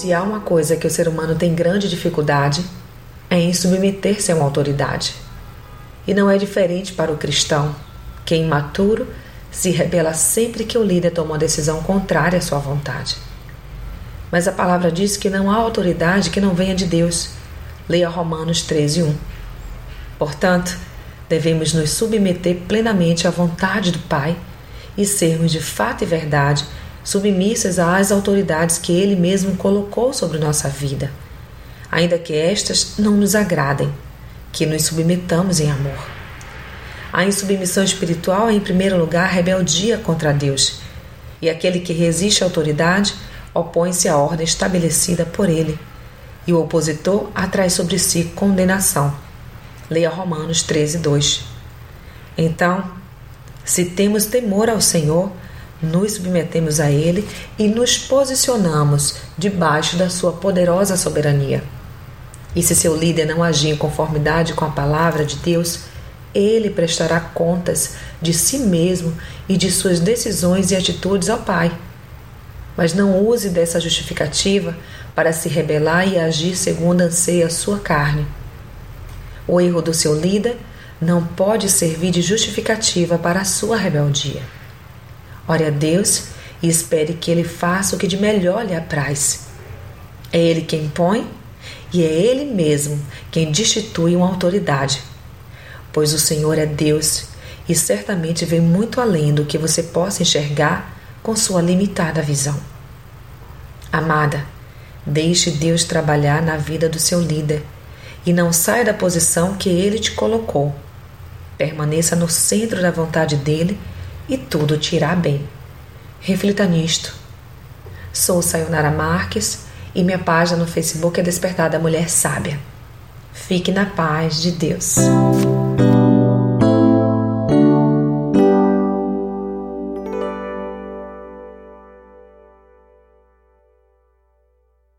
Se há uma coisa que o ser humano tem grande dificuldade, é em submeter-se a uma autoridade. E não é diferente para o cristão, que imaturo se rebela sempre que o líder toma uma decisão contrária à sua vontade. Mas a palavra diz que não há autoridade que não venha de Deus. Leia Romanos 13, 1. Portanto, devemos nos submeter plenamente à vontade do Pai e sermos de fato e verdade submissas às autoridades que Ele mesmo colocou sobre nossa vida, ainda que estas não nos agradem, que nos submetamos em amor. A insubmissão espiritual é, em primeiro lugar, rebeldia contra Deus, e aquele que resiste à autoridade opõe-se à ordem estabelecida por ele, e o opositor atrai sobre si condenação. Leia Romanos 13, 2. Então, se temos temor ao Senhor, nos submetemos a Ele e nos posicionamos debaixo da Sua poderosa soberania. E se seu líder não agir em conformidade com a palavra de Deus, ele prestará contas de si mesmo e de suas decisões e atitudes ao Pai. Mas não use dessa justificativa para se rebelar e agir segundo anseia a sua carne. O erro do seu líder não pode servir de justificativa para a sua rebeldia. Ore a Deus e espere que Ele faça o que de melhor lhe apraz. É Ele quem põe e é Ele mesmo quem destitui uma autoridade pois o Senhor é Deus e certamente vê muito além do que você possa enxergar com sua limitada visão. Amada, deixe Deus trabalhar na vida do seu líder e não saia da posição que ele te colocou. Permaneça no centro da vontade dele e tudo te irá bem. Reflita nisto. Sou Sayonara Marques e minha página no Facebook é Despertada Mulher Sábia. Fique na paz de Deus.